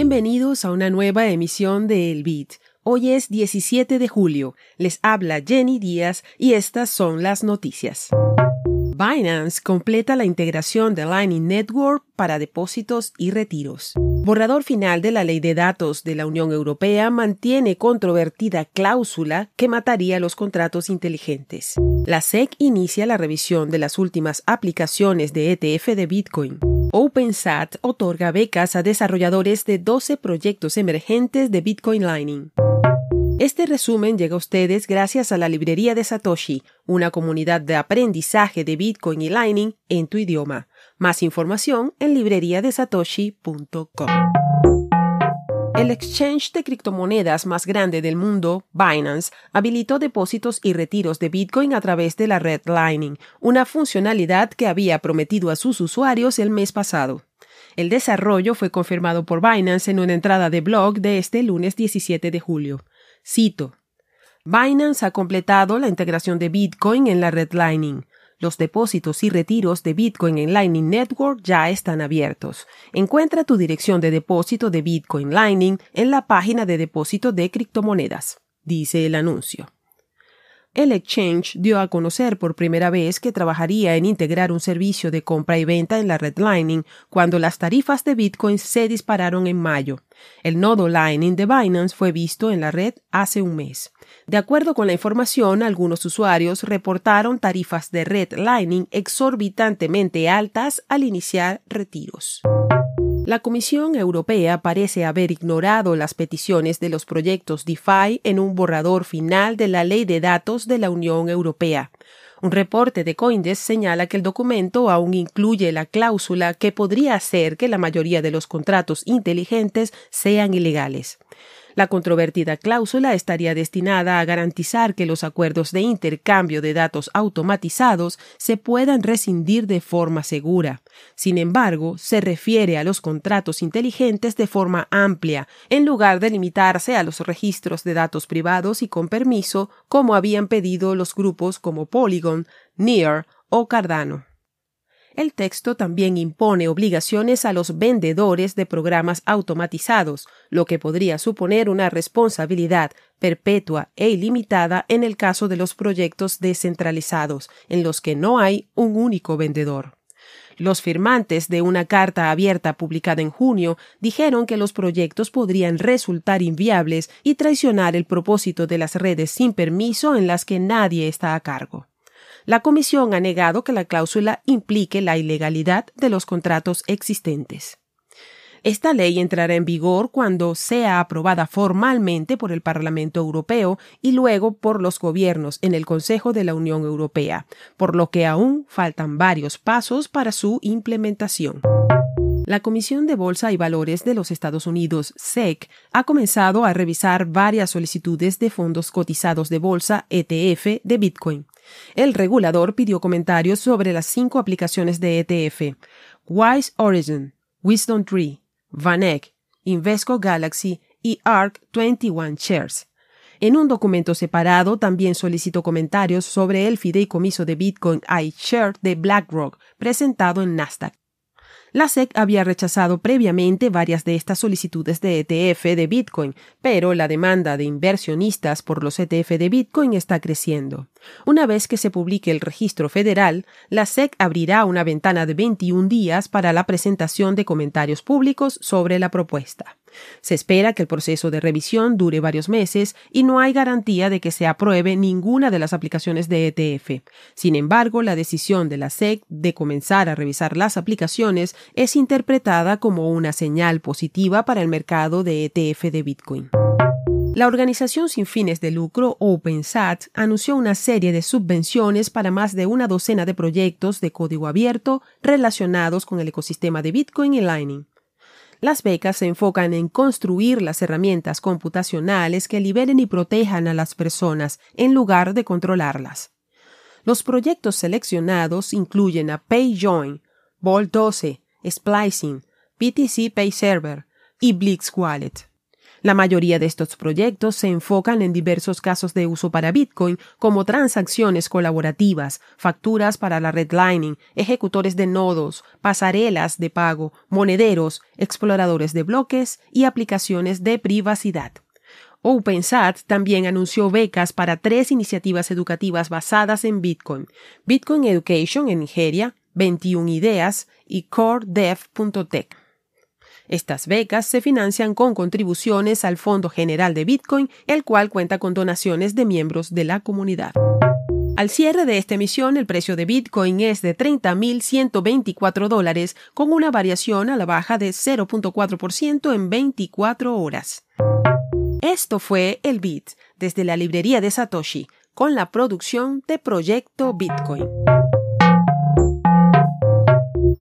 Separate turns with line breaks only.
Bienvenidos a una nueva emisión de El Beat. Hoy es 17 de julio. Les habla Jenny Díaz y estas son las noticias. Binance completa la integración de Lightning Network para depósitos y retiros. Borrador final de la ley de datos de la Unión Europea mantiene controvertida cláusula que mataría los contratos inteligentes. La SEC inicia la revisión de las últimas aplicaciones de ETF de Bitcoin. OpenSat otorga becas a desarrolladores de 12 proyectos emergentes de Bitcoin Lightning. Este resumen llega a ustedes gracias a la librería de Satoshi, una comunidad de aprendizaje de Bitcoin y Lightning en tu idioma. Más información en libreriadesatoshi.com. El exchange de criptomonedas más grande del mundo, Binance, habilitó depósitos y retiros de Bitcoin a través de la red Lightning, una funcionalidad que había prometido a sus usuarios el mes pasado. El desarrollo fue confirmado por Binance en una entrada de blog de este lunes 17 de julio. Cito. Binance ha completado la integración de Bitcoin en la red Lightning. Los depósitos y retiros de Bitcoin en Lightning Network ya están abiertos. Encuentra tu dirección de depósito de Bitcoin Lightning en la página de depósito de criptomonedas, dice el anuncio el exchange dio a conocer por primera vez que trabajaría en integrar un servicio de compra y venta en la red Lightning cuando las tarifas de Bitcoin se dispararon en mayo. El nodo Lightning de Binance fue visto en la red hace un mes. De acuerdo con la información, algunos usuarios reportaron tarifas de red Lightning exorbitantemente altas al iniciar retiros. La Comisión Europea parece haber ignorado las peticiones de los proyectos DeFi en un borrador final de la Ley de Datos de la Unión Europea. Un reporte de Coindesk señala que el documento aún incluye la cláusula que podría hacer que la mayoría de los contratos inteligentes sean ilegales. La controvertida cláusula estaría destinada a garantizar que los acuerdos de intercambio de datos automatizados se puedan rescindir de forma segura. Sin embargo, se refiere a los contratos inteligentes de forma amplia, en lugar de limitarse a los registros de datos privados y con permiso, como habían pedido los grupos como Polygon, Near o Cardano. El texto también impone obligaciones a los vendedores de programas automatizados, lo que podría suponer una responsabilidad perpetua e ilimitada en el caso de los proyectos descentralizados, en los que no hay un único vendedor. Los firmantes de una carta abierta publicada en junio dijeron que los proyectos podrían resultar inviables y traicionar el propósito de las redes sin permiso en las que nadie está a cargo. La Comisión ha negado que la cláusula implique la ilegalidad de los contratos existentes. Esta ley entrará en vigor cuando sea aprobada formalmente por el Parlamento Europeo y luego por los gobiernos en el Consejo de la Unión Europea, por lo que aún faltan varios pasos para su implementación. La Comisión de Bolsa y Valores de los Estados Unidos, SEC, ha comenzado a revisar varias solicitudes de fondos cotizados de bolsa ETF de Bitcoin. El regulador pidió comentarios sobre las cinco aplicaciones de ETF: Wise Origin, Wisdom Tree, VanEck, Invesco Galaxy y ARC 21 Shares. En un documento separado también solicitó comentarios sobre el fideicomiso de Bitcoin iShare de BlackRock presentado en Nasdaq. La SEC había rechazado previamente varias de estas solicitudes de ETF de Bitcoin, pero la demanda de inversionistas por los ETF de Bitcoin está creciendo. Una vez que se publique el registro federal, la SEC abrirá una ventana de 21 días para la presentación de comentarios públicos sobre la propuesta. Se espera que el proceso de revisión dure varios meses y no hay garantía de que se apruebe ninguna de las aplicaciones de ETF. Sin embargo, la decisión de la SEC de comenzar a revisar las aplicaciones es interpretada como una señal positiva para el mercado de ETF de Bitcoin. La organización sin fines de lucro OpenSat anunció una serie de subvenciones para más de una docena de proyectos de código abierto relacionados con el ecosistema de Bitcoin y Lightning. Las becas se enfocan en construir las herramientas computacionales que liberen y protejan a las personas en lugar de controlarlas. Los proyectos seleccionados incluyen a PayJoin, Vault 12, Splicing, PTC Pay Server y Blix Wallet. La mayoría de estos proyectos se enfocan en diversos casos de uso para Bitcoin, como transacciones colaborativas, facturas para la redlining, ejecutores de nodos, pasarelas de pago, monederos, exploradores de bloques y aplicaciones de privacidad. OpenSat también anunció becas para tres iniciativas educativas basadas en Bitcoin: Bitcoin Education en Nigeria, 21 Ideas y CoreDev.tech. Estas becas se financian con contribuciones al Fondo General de Bitcoin, el cual cuenta con donaciones de miembros de la comunidad. Al cierre de esta emisión, el precio de Bitcoin es de 30.124 dólares, con una variación a la baja de 0.4% en 24 horas. Esto fue el Bit desde la librería de Satoshi, con la producción de Proyecto Bitcoin.